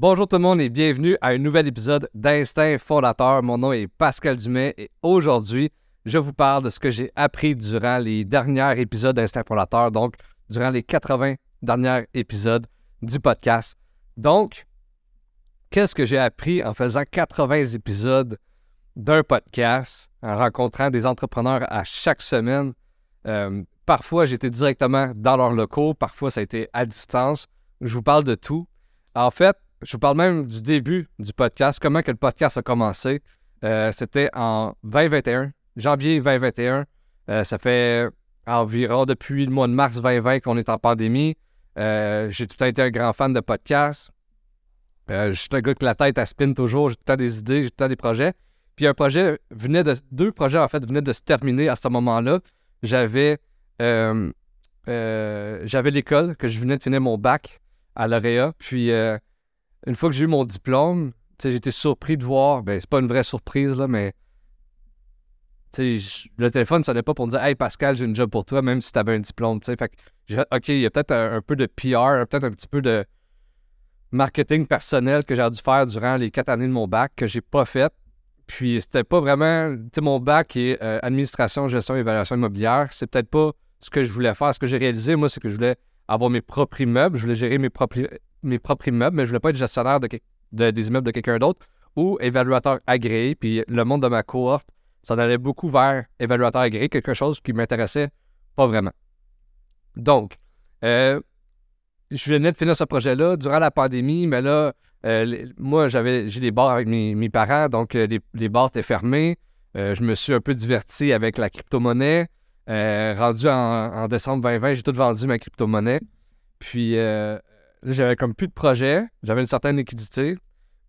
Bonjour tout le monde et bienvenue à un nouvel épisode d'Instinct Fondateur. Mon nom est Pascal Dumais et aujourd'hui, je vous parle de ce que j'ai appris durant les derniers épisodes d'Instinct Fondateur, donc durant les 80 derniers épisodes du podcast. Donc, qu'est-ce que j'ai appris en faisant 80 épisodes d'un podcast, en rencontrant des entrepreneurs à chaque semaine? Euh, parfois, j'étais directement dans leurs locaux, parfois, ça a été à distance. Je vous parle de tout. En fait, je vous parle même du début du podcast, comment que le podcast a commencé. Euh, c'était en 2021, janvier 2021. Euh, ça fait environ depuis le mois de mars 2020 qu'on est en pandémie. Euh, j'ai tout le temps été un grand fan de podcasts. je suis un gars que la tête à spin toujours. J'ai tout le temps des idées, j'ai tout le temps des projets. Puis un projet venait de. Deux projets en fait venaient de se terminer à ce moment-là. J'avais. j'avais l'école, que je venais de finir mon bac à l'Oréa. Puis une fois que j'ai eu mon diplôme, j'ai été surpris de voir, ben c'est pas une vraie surprise, là, mais le téléphone sonnait pas pour me dire Hey Pascal, j'ai une job pour toi, même si tu avais un diplôme. Fait que, OK, il y a peut-être un, peu de PR, peut-être un petit peu de marketing personnel que j'ai dû faire durant les quatre années de mon bac que j'ai pas fait. Puis c'était pas vraiment. Sais, mon bac est euh, administration, gestion évaluation immobilière. C'est peut-être pas ce que je voulais faire. Ce que j'ai réalisé, moi, c'est que je voulais avoir mes propres immeubles, je voulais gérer mes propres, mes propres immeubles, mais je voulais pas être gestionnaire de, des immeubles de quelqu'un d'autre ou évaluateur agréé. Puis le monde de ma cohorte s'en allait beaucoup vers évaluateur agréé, quelque chose qui m'intéressait pas vraiment. Donc, euh, je venais de finir ce projet-là durant la pandémie, mais là, euh, moi, j'ai des bars avec mes, parents, donc euh, les, bars étaient fermés. je me suis un peu diverti avec la crypto-monnaie. rendu en, en, décembre 2020, j'ai tout vendu ma crypto-monnaie. Puis j'avais comme plus de projet, j'avais une certaine liquidité,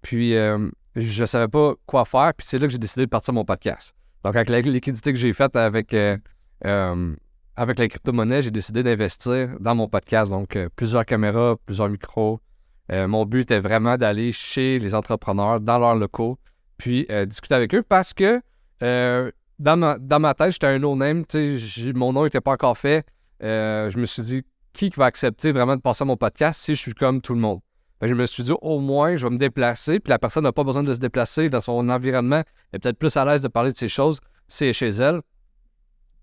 puis euh, je savais pas quoi faire, puis c'est là que j'ai décidé de partir mon podcast. Donc, avec la liquidité que j'ai faite avec, euh, euh, avec la crypto-monnaie, j'ai décidé d'investir dans mon podcast. Donc, plusieurs caméras, plusieurs micros. mon but était vraiment d'aller chez les entrepreneurs, dans leurs locaux, puis discuter avec eux parce que dans, ma, dans ma tête, j'étais un no-name, mon nom n'était pas encore fait. je me suis dit, qui va accepter vraiment de passer à mon podcast si je suis comme tout le monde? je me suis dit, au moins, je vais me déplacer, puis la personne n'a pas besoin de se déplacer dans son environnement, elle est peut-être plus à l'aise de parler de ces choses, c'est chez elle.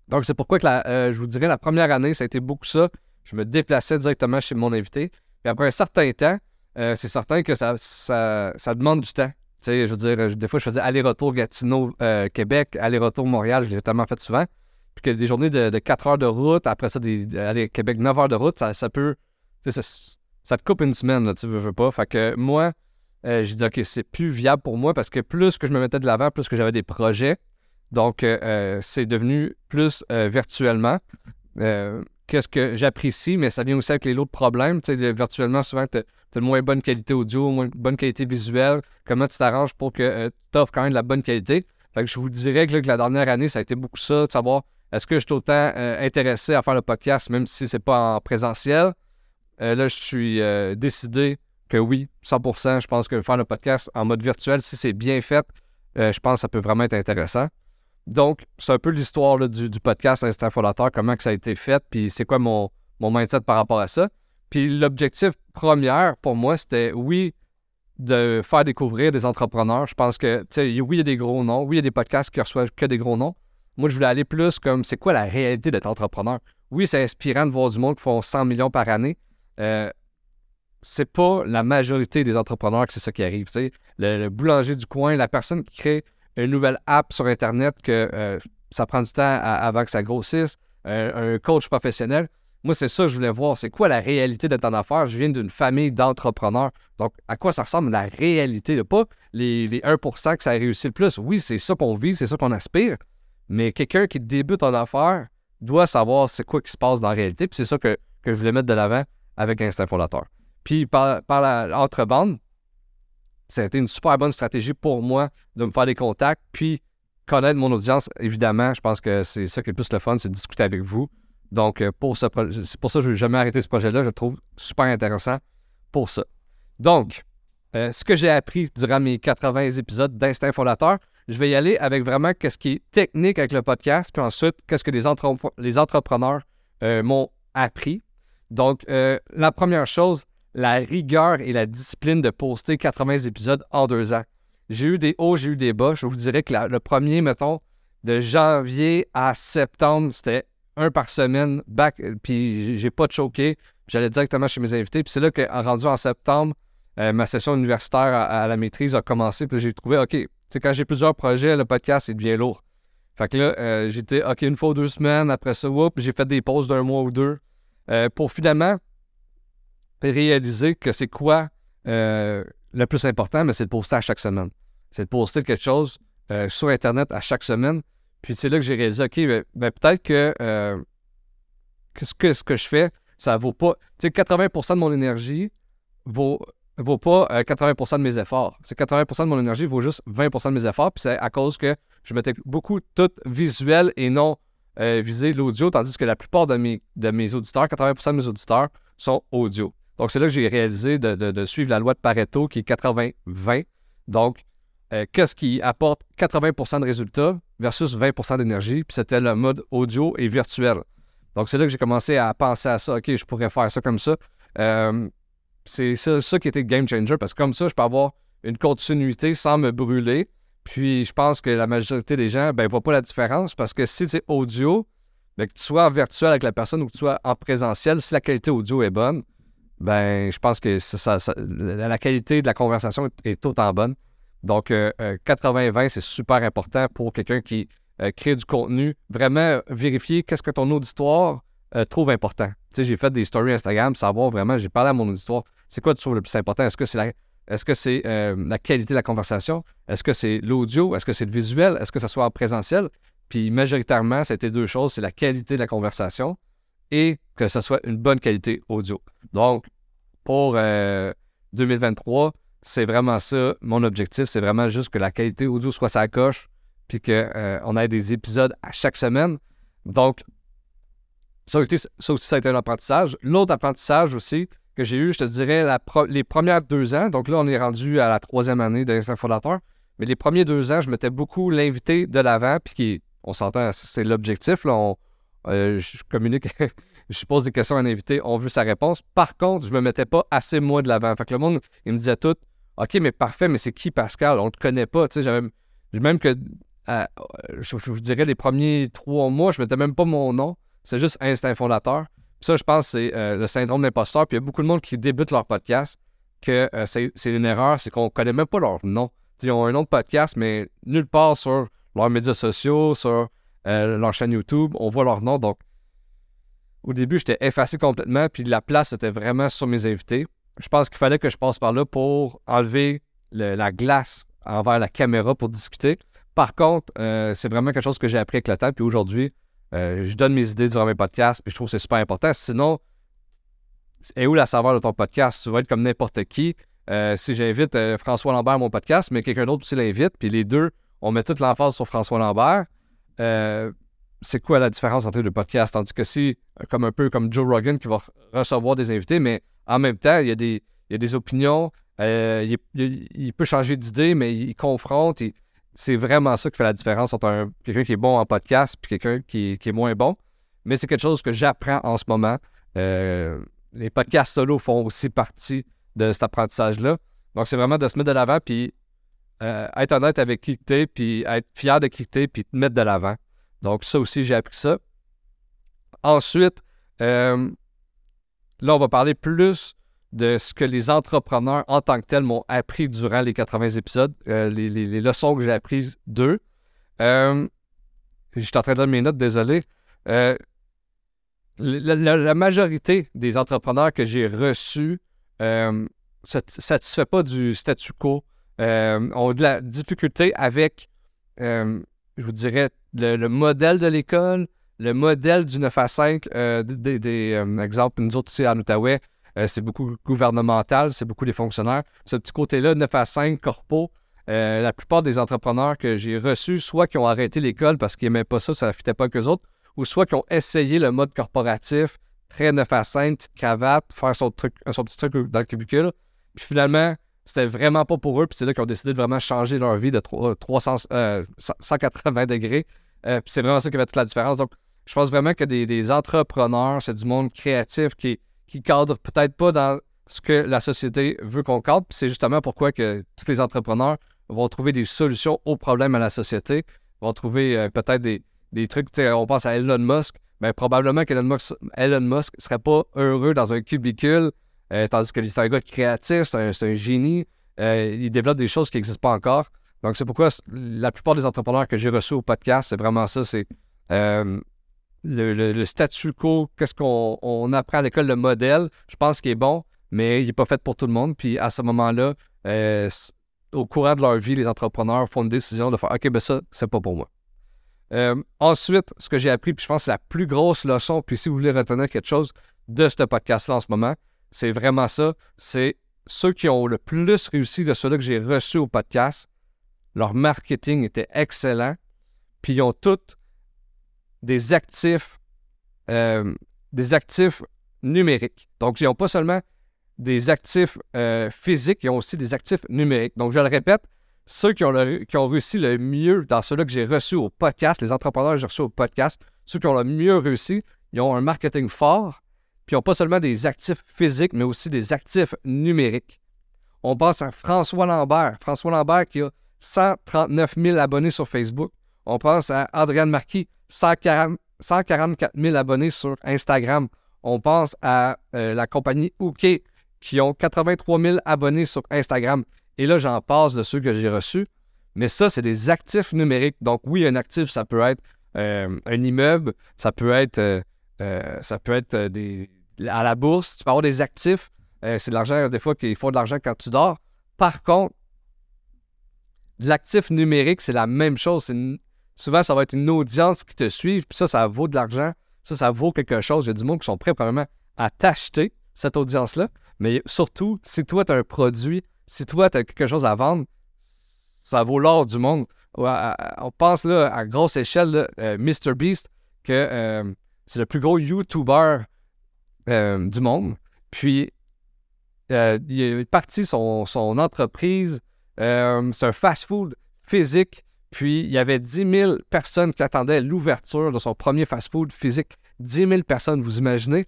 Donc, c'est pourquoi que euh, je vous dirais, la première année, ça a été beaucoup ça. Je me déplaçais directement chez mon invité. Puis après un certain temps, euh, c'est certain que ça, ça, demande du temps. Tu sais, je veux dire, des fois, je faisais aller-retour Gatineau-Québec, euh, aller-retour Montréal, je l'ai tellement fait souvent puis que des journées de, 4 heures de route, après ça, des, aller Québec 9 heures de route, ça, peut. Ça, ça, te coupe une semaine, tu veux, veux pas. Fait que moi, euh, j'ai dit, OK, c'est plus viable pour moi parce que plus que je me mettais de l'avant, plus que j'avais des projets. Donc, euh, euh, c'est devenu plus virtuellement. Qu'est-ce que j'apprécie, mais ça vient aussi avec les autres problèmes. Tu sais, virtuellement, souvent, tu as, moins bonne qualité audio, moins bonne qualité visuelle. Comment tu t'arranges pour que tu offres quand même de la bonne qualité? Fait que je vous dirais que, que la dernière année, ça a été beaucoup ça, de savoir est-ce que je suis autant euh, intéressé à faire le podcast, même si c'est pas en présentiel? Euh, là, je suis euh, décidé que oui, 100%. Je pense que faire le podcast en mode virtuel, si c'est bien fait, je pense que ça peut vraiment être intéressant. Donc, c'est un peu l'histoire du, podcast Instant Fondateur, comment que ça a été fait, puis c'est quoi mon, mindset par rapport à ça. Puis l'objectif premier pour moi, c'était oui, de faire découvrir des entrepreneurs. Je pense que, tu sais, oui, il y a des gros noms, oui, il y a des podcasts qui reçoivent que des gros noms, moi, je voulais aller plus comme c'est quoi la réalité d'être entrepreneur? Oui, c'est inspirant de voir du monde qui font 100 millions par année. Euh, c'est pas la majorité des entrepreneurs que c'est ça qui arrive. Le, boulanger du coin, la personne qui crée une nouvelle app sur Internet que euh, ça prend du temps avant que ça grossisse, un coach professionnel. Moi, c'est ça que je voulais voir. C'est quoi la réalité d'être en affaires? Je viens d'une famille d'entrepreneurs. Donc, à quoi ça ressemble la réalité? Pas les, les 1% que ça a réussi le plus. Oui, c'est ça qu'on vit, c'est ça qu'on aspire. Mais quelqu'un qui débute en affaires doit savoir c'est quoi qui se passe dans la réalité. Puis c'est ça que, je voulais mettre de l'avant avec Instinct Fondateur. Puis par, par la ça a été une super bonne stratégie pour moi de me faire des contacts, puis connaître mon audience. Évidemment, je pense que c'est ça qui est le plus le fun, c'est de discuter avec vous. Donc, euh, pour ce c'est pour ça que je n'ai jamais arrêté ce projet-là. Je le trouve super intéressant pour ça. Donc, euh, ce que j'ai appris durant mes 80 épisodes d'Instinct Fondateur, je vais y aller avec vraiment qu'est-ce qui est technique avec le podcast, puis ensuite, qu'est-ce que les, entrepreneurs euh, m'ont appris. Donc, euh, la première chose, la rigueur et la discipline de poster 80 épisodes en deux ans. J'ai eu des hauts, j'ai eu des bas. Je vous dirais que le premier, mettons, de janvier à septembre, c'était un par semaine, back, puis j'ai pas choqué. J'allais directement chez mes invités. Puis c'est là qu'en rendu en septembre, euh, ma session universitaire à, la maîtrise a commencé. Puis j'ai trouvé, OK, quand j'ai plusieurs projets, le podcast, il devient lourd. Fait que là, euh, j'étais, OK, une fois ou deux semaines. Après ça, j'ai fait des pauses d'un mois ou deux euh, pour finalement réaliser que c'est quoi le plus important, mais c'est de poster à chaque semaine. C'est de poster quelque chose sur Internet à chaque semaine. Puis c'est là que j'ai réalisé, OK, ben, ben peut-être que, ce que ce que je fais, ça vaut pas. Tu sais, 80% de mon énergie vaut, vaut pas 80% euh, de mes efforts. C'est 80% de mon énergie vaut juste 20% de mes efforts. Puis c'est à cause que je mettais beaucoup tout visuel et non euh, visé l'audio, tandis que la plupart de mes, de mes auditeurs, 80% de mes auditeurs, sont audio. Donc c'est là que j'ai réalisé de, suivre la loi de Pareto qui est 80-20. Donc, euh, qu'est-ce qui apporte 80% de résultats versus 20% d'énergie? Puis c'était le mode audio et virtuel. Donc, c'est là que j'ai commencé à penser à ça. OK, je pourrais faire ça comme ça. C'est ça, qui était game changer parce que comme ça, je peux avoir une continuité sans me brûler. Puis, je pense que la majorité des gens ne ben, voient pas la différence parce que si c'est audio, ben, que tu sois en virtuel avec la personne ou que tu sois en présentiel, si la qualité audio est bonne, ben, je pense que la qualité de la conversation est, autant bonne. Donc, 80-20, euh, c'est super important pour quelqu'un qui euh, créer du contenu, vraiment vérifier qu'est-ce que ton auditoire euh, trouve important. Tu sais, j'ai fait des stories Instagram, savoir vraiment, j'ai parlé à mon auditoire, c'est quoi tu trouves le plus important? Est-ce que c'est la, est-ce que c'est euh, la qualité de la conversation? Est-ce que c'est l'audio? Est-ce que c'est le visuel? Est-ce que ça soit en présentiel? Puis majoritairement, c'était deux choses, c'est la qualité de la conversation et que ce soit une bonne qualité audio. Donc, pour 2023, c'est vraiment ça, mon objectif, c'est vraiment juste que la qualité audio soit sa coche, puis qu'on euh, ait des épisodes à chaque semaine. Donc, ça, aussi, ça a été un apprentissage. L'autre apprentissage aussi que j'ai eu, je te dirais, les premières deux ans, donc là, on est rendu à la troisième année d'Instinct Fondateur, mais les premiers deux ans, je mettais beaucoup l'invité de l'avant, puis qui, on s'entend, c'est l'objectif. Euh, je communique, je pose des questions à un invité, on veut sa réponse. Par contre, je me mettais pas assez moi de l'avant. Fait que le monde, il me disait tout, OK, mais parfait, mais c'est qui Pascal? On ne te connaît pas. Tu sais, même que je, vous dirais, les premiers trois mois, je ne mettais même pas mon nom. C'est juste Instinct Fondateur. Ça, je pense, c'est euh, le syndrome d'imposteur. Puis il y a beaucoup de monde qui débute leur podcast que euh, c'est une erreur, c'est qu'on ne connaît même pas leur nom. ils ont un nom de podcast, mais nulle part sur leurs médias sociaux, sur euh, leur chaîne YouTube, on voit leur nom. Donc, au début, j'étais effacé complètement, puis la place était vraiment sur mes invités. Je pense qu'il fallait que je passe par là pour enlever la glace envers la caméra pour discuter. Par contre, c'est vraiment quelque chose que j'ai appris avec le temps. Puis aujourd'hui, euh, je donne mes idées durant mes podcasts. Puis je trouve que c'est super important. Sinon, est où la saveur de ton podcast? Tu vas être comme n'importe qui. Euh, si j'invite François Lambert à mon podcast, mais quelqu'un d'autre aussi l'invite, puis les deux, on met toute l'emphase sur François Lambert, c'est quoi la différence entre les deux podcasts? Tandis que si, comme un peu comme Joe Rogan qui va recevoir des invités, mais en même temps, il y a des, des opinions, il, peut changer d'idée, mais il confronte c'est vraiment ça qui fait la différence entre quelqu'un qui est bon en podcast et quelqu'un qui, est moins bon. Mais c'est quelque chose que j'apprends en ce moment. Euh, les podcasts solo font aussi partie de cet apprentissage-là. Donc, c'est vraiment de se mettre de l'avant, puis euh, être honnête avec qui tu puis être fier de qui tu puis te mettre de l'avant. Donc, ça aussi, j'ai appris ça. Ensuite, euh, là, on va parler plus de ce que les entrepreneurs en tant que tels m'ont appris durant les 80 épisodes, euh, les, leçons que j'ai apprises d'eux. Euh, je suis en train de donner mes notes, désolé. Euh, la, majorité des entrepreneurs que j'ai reçus ne satisfait pas du statu quo, ont de la difficulté avec, je vous dirais, le, modèle de l'école, le modèle du 9 à 5, des, des exemples, nous autres ici en Outaouais, euh, c'est beaucoup gouvernemental, c'est beaucoup des fonctionnaires. Ce petit côté-là, 9 à 5, corpo, euh, la plupart des entrepreneurs que j'ai reçus, soit qui ont arrêté l'école parce qu'ils n'aimaient pas ça, ça ne fitait pas avec eux autres, ou soit qui ont essayé le mode corporatif, très 9 à 5, petite cravate, faire son, truc, son petit truc dans le cubicule. Puis finalement, c'était vraiment pas pour eux. Puis c'est là qu'ils ont décidé de vraiment changer leur vie de 300, 180 euh, degrés. puis c'est vraiment ça qui fait toute la différence. Donc, je pense vraiment que des entrepreneurs, c'est du monde créatif qui, qui cadre peut-être pas dans ce que la société veut qu'on cadre. c'est justement pourquoi que tous les entrepreneurs vont trouver des solutions aux problèmes à la société, vont trouver euh, peut-être des, des trucs. On pense à Elon Musk. mais ben, probablement qu'Elon Musk ne serait pas heureux dans un cubicule, euh, tandis que c'est un gars créatif, c'est un, génie. Euh, il développe des choses qui n'existent pas encore. Donc, c'est pourquoi la plupart des entrepreneurs que j'ai reçus au podcast, c'est vraiment ça. C'est le, statu quo, qu'est-ce qu'on apprend à l'école, le modèle, je pense qu'il est bon, mais il n'est pas fait pour tout le monde. Puis à ce moment-là, au courant de leur vie, les entrepreneurs font une décision de faire OK, ben ça, c'est pas pour moi. Euh, ensuite, ce que j'ai appris, puis je pense que c'est la plus grosse leçon, puis si vous voulez retenir quelque chose de ce podcast-là en ce moment, c'est vraiment ça. C'est ceux qui ont le plus réussi de ceux-là que j'ai reçus au podcast, leur marketing était excellent, puis ils ont tous des actifs, euh, des actifs numériques. Donc, ils n'ont pas seulement des actifs euh, physiques, ils ont aussi des actifs numériques. Donc, je le répète, ceux qui ont, qui ont réussi le mieux dans ceux-là que j'ai reçus au podcast, les entrepreneurs que j'ai reçus au podcast, ceux qui ont le mieux réussi, ils ont un marketing fort, puis ils n'ont pas seulement des actifs physiques, mais aussi des actifs numériques. On pense à François Lambert. François Lambert qui a 139 000 abonnés sur Facebook. On pense à Adrienne Marquis, 144 000 abonnés sur Instagram. On pense à euh, la compagnie OK, qui ont 83 000 abonnés sur Instagram. Et là, j'en passe de ceux que j'ai reçus. Mais ça, c'est des actifs numériques. Donc, oui, un actif, ça peut être euh, un immeuble, ça peut être, euh, ça peut être à la bourse. Tu peux avoir des actifs. c'est de l'argent, des fois, qu'il faut de l'argent quand tu dors. Par contre, l'actif numérique, c'est la même chose. Souvent, ça va être une audience qui te suit, puis ça, ça vaut de l'argent. Ça, ça vaut quelque chose. Il y a du monde qui sont prêts, probablement, à t'acheter cette audience-là. Mais surtout, si toi, tu as un produit, si toi, tu as quelque chose à vendre, ça vaut l'or du monde. On pense là, à grosse échelle, euh, MrBeast, que euh, c'est le plus gros YouTuber euh, du monde. Puis, il est parti son entreprise. c'est un fast-food physique. Puis, il y avait 10 000 personnes qui attendaient l'ouverture de son premier fast-food physique. 10 000 personnes, vous imaginez?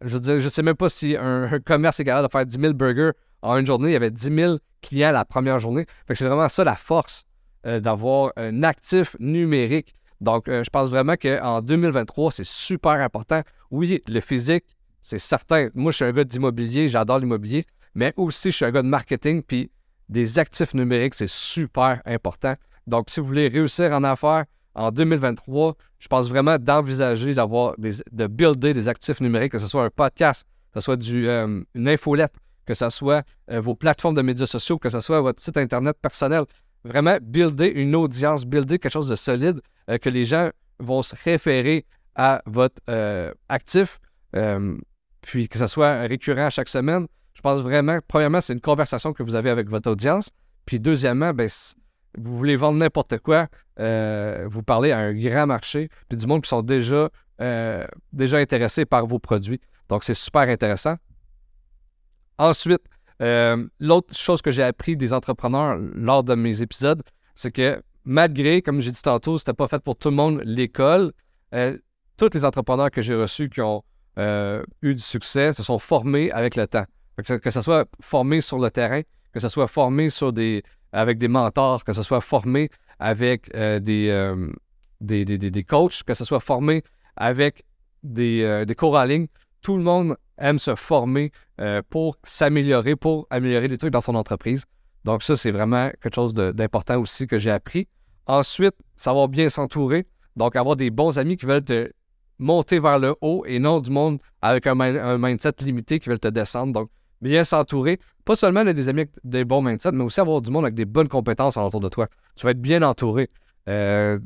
Je je sais même pas si un, commerce est capable de faire 10 000 burgers en une journée. Il y avait 10 000 clients la première journée. C'est vraiment ça la force euh, d'avoir un actif numérique. Donc, euh, je pense vraiment qu'en 2023, c'est super important. Oui, le physique, c'est certain. Moi, je suis un gars d'immobilier, j'adore l'immobilier, mais aussi, je suis un gars de marketing, puis des actifs numériques, c'est super important. Donc, si vous voulez réussir en affaires, en 2023, je pense vraiment d'envisager d'avoir de builder des actifs numériques, que ce soit un podcast, que ce soit du, euh, une infolette, que ce soit euh, vos plateformes de médias sociaux, que ce soit votre site Internet personnel. Vraiment, builder une audience, builder quelque chose de solide, euh, que les gens vont se référer à votre actif, puis que ce soit récurrent à chaque semaine. Je pense vraiment, premièrement, c'est une conversation que vous avez avec votre audience. Puis deuxièmement, ben, vous voulez vendre n'importe quoi, euh, vous parlez à un grand marché, puis du monde qui sont déjà, euh, déjà intéressés par vos produits. Donc, c'est super intéressant. Ensuite, euh, l'autre chose que j'ai appris des entrepreneurs lors de mes épisodes, c'est que malgré, comme j'ai dit tantôt, c'était pas fait pour tout le monde l'école, tous les entrepreneurs que j'ai reçus qui ont eu du succès se sont formés avec le temps. Que, que ce soit formé sur le terrain, que ce soit formé sur des, avec des mentors, que ce soit formé avec euh, euh, des, des, coachs, que ce soit formé avec des, euh, des cours en ligne. Tout le monde aime se former pour s'améliorer, pour améliorer des trucs dans son entreprise. Donc ça, c'est vraiment quelque chose d'important aussi que j'ai appris. Ensuite, savoir bien s'entourer. Donc avoir des bons amis qui veulent te monter vers le haut et non du monde avec un, un mindset limité qui veulent te descendre. Donc bien s'entourer. Pas seulement des amis avec des bons mindset, mais aussi avoir du monde avec des bonnes compétences autour de toi. Tu vas être bien entouré. Euh,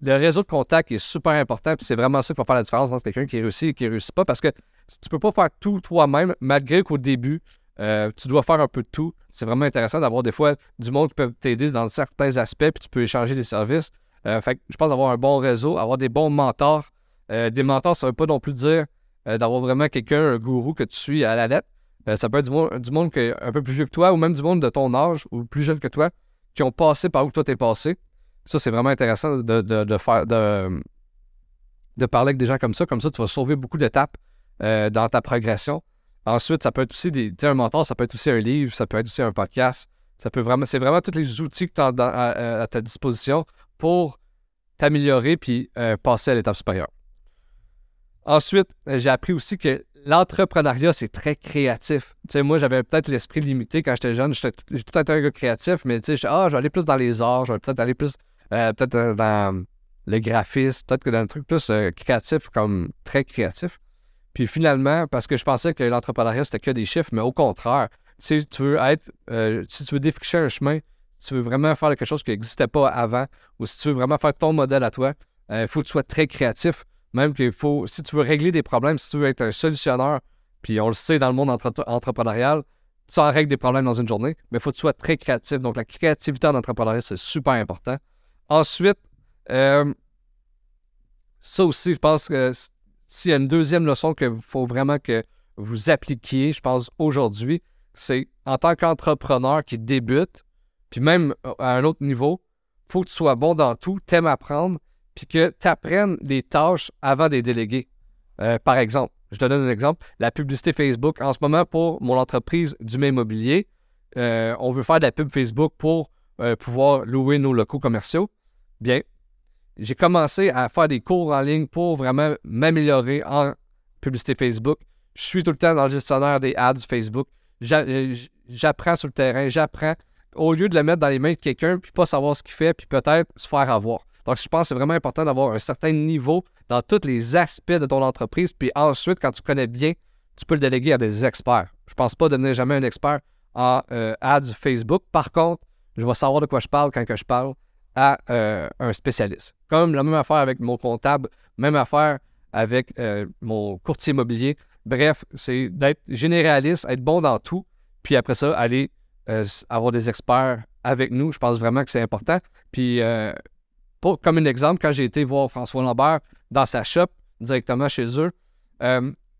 le réseau de contact est super important, puis c'est vraiment ça qui va faire la différence entre quelqu'un qui réussit et qui ne réussit pas, parce que tu peux pas faire tout toi-même, malgré qu'au début, euh, tu dois faire un peu de tout. C'est vraiment intéressant d'avoir des fois du monde qui peut t'aider dans certains aspects, puis tu peux échanger des services. Euh, fait je pense avoir un bon réseau, avoir des bons mentors. des mentors, ça ne veut pas non plus dire d'avoir vraiment quelqu'un, un gourou que tu suis à la lettre. Euh, ça peut être du monde, du monde un peu plus vieux que toi ou même du monde de ton âge ou plus jeune que toi qui ont passé par où toi t'es passé. Ça, c'est vraiment intéressant de, faire de, de parler avec des gens comme ça. Comme ça, tu vas sauver beaucoup d'étapes euh, dans ta progression. Ensuite, ça peut être aussi un mentor, ça peut être aussi un livre, ça peut être aussi un podcast. Ça peut vraiment. C'est vraiment tous les outils que tu as à, ta disposition pour t'améliorer puis euh, passer à l'étape supérieure. Ensuite, j'ai appris aussi que l'entrepreneuriat, c'est très créatif. Tu moi, j'avais peut-être l'esprit limité quand j'étais jeune. Tout été un gars créatif, mais tu sais, ah, je vais aller plus dans les arts, je vais peut-être aller plus euh, peut-être dans le graphisme, peut-être que dans un truc plus créatif, comme très créatif. Puis finalement, parce que je pensais que l'entrepreneuriat, c'était que des chiffres, mais au contraire, si tu veux être, euh, si tu veux défricher un chemin, si tu veux vraiment faire quelque chose qui n'existait pas avant, ou si tu veux vraiment faire ton modèle à toi, il euh, faut que tu sois très créatif. Même qu'il faut, si tu veux régler des problèmes, si tu veux être un solutionneur, puis on le sait dans le monde entrepreneurial, tu en règles des problèmes dans une journée, mais il faut que tu sois très créatif. Donc la créativité en entrepreneuriat, c'est super important. Ensuite, euh, ça aussi, je pense que s'il y a une deuxième leçon qu'il faut vraiment que vous appliquiez, je pense, aujourd'hui, c'est en tant qu'entrepreneur qui débute, puis même euh, à un autre niveau, il faut que tu sois bon dans tout, t'aimes apprendre, puis que tu apprennes les tâches avant des délégués. Euh, par exemple, je te donne un exemple, la publicité Facebook. En ce moment, pour mon entreprise du immobilier, euh, on veut faire de la pub Facebook pour pouvoir louer nos locaux commerciaux. Bien, j'ai commencé à faire des cours en ligne pour vraiment m'améliorer en publicité Facebook. Je suis tout le temps dans le gestionnaire des ads Facebook. Euh, j'apprends sur le terrain, j'apprends au lieu de le mettre dans les mains de quelqu'un puis pas savoir ce qu'il fait puis peut-être se faire avoir. Donc, je pense que c'est vraiment important d'avoir un certain niveau dans tous les aspects de ton entreprise. Puis ensuite, quand tu connais bien, tu peux le déléguer à des experts. Je ne pense pas devenir jamais un expert en euh, ads Facebook. Par contre, je vais savoir de quoi je parle quand que je parle à euh, un spécialiste. Comme la même affaire avec mon comptable, même affaire avec euh, mon courtier immobilier. Bref, c'est d'être généraliste, être bon dans tout, puis après ça, aller avoir des experts avec nous. Je pense vraiment que c'est important. Puis, comme un exemple, quand j'ai été voir François Lambert dans sa shop, directement chez eux,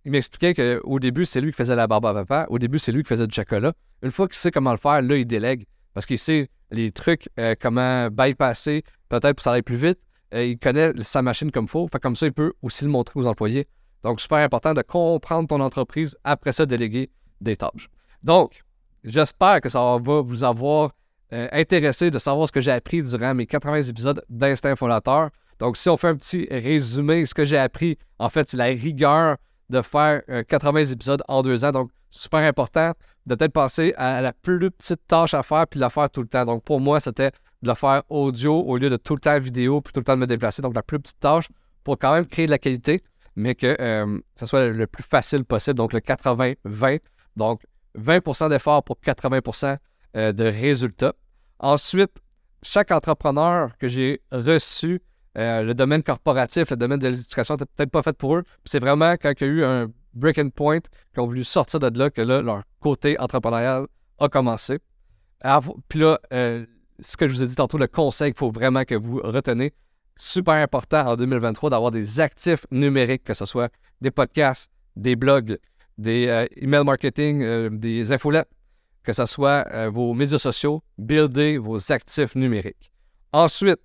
il m'expliquait qu'au début, c'est lui qui faisait la barbe à papa. Au début, c'est lui qui faisait du chocolat. Une fois qu'il sait comment le faire, là, il délègue. Parce qu'il sait les trucs, euh, comment bypasser, peut-être pour ça aller plus vite. Euh, il connaît sa machine comme il faut. Fait comme ça, il peut aussi le montrer aux employés. Donc, super important de comprendre ton entreprise, après ça, déléguer des tâches. Donc, j'espère que ça va vous avoir euh, intéressé de savoir ce que j'ai appris durant mes 80 épisodes d'Instinct Fondateur. Donc, si on fait un petit résumé, ce que j'ai appris, en fait, c'est la rigueur de faire 80 épisodes en deux ans. Donc, super important de peut-être passer à la plus petite tâche à faire puis la faire tout le temps. Donc, pour moi, c'était de le faire audio au lieu de tout le temps vidéo puis tout le temps de me déplacer. Donc, la plus petite tâche pour quand même créer de la qualité, mais que euh, ce soit le plus facile possible. Donc, le 80-20. Donc, 20% d'effort pour 80% euh, de résultats. Ensuite, chaque entrepreneur que j'ai reçu, euh, le domaine corporatif, le domaine de l'éducation n'était peut-être pas fait pour eux. C'est vraiment quand il y a eu un breaking point, qui ont voulu sortir de là, que là, leur côté entrepreneurial a commencé. Puis là, euh, ce que je vous ai dit tantôt, le conseil qu'il faut vraiment que vous retenez, super important en 2023 d'avoir des actifs numériques, que ce soit des podcasts, des blogs, des euh, email marketing, euh, des infolettes, que ce soit vos médias sociaux, builder vos actifs numériques. Ensuite,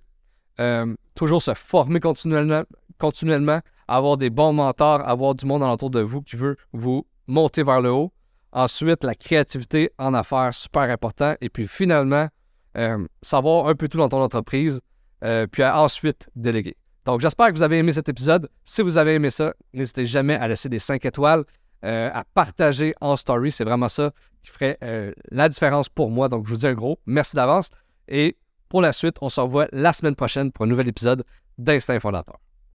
toujours se former continuellement, continuellement avoir des bons mentors, avoir du monde autour de vous qui veut vous monter vers le haut. Ensuite, la créativité en affaires, super important. Et puis finalement, euh, savoir un peu tout dans ton entreprise, euh, puis ensuite déléguer. Donc, j'espère que vous avez aimé cet épisode. Si vous avez aimé ça, n'hésitez jamais à laisser des 5 étoiles, euh, à partager en story. C'est vraiment ça qui ferait la différence pour moi. Donc, je vous dis un gros merci d'avance. Et pour la suite, on se revoit la semaine prochaine pour un nouvel épisode d'Instinct Fondateur.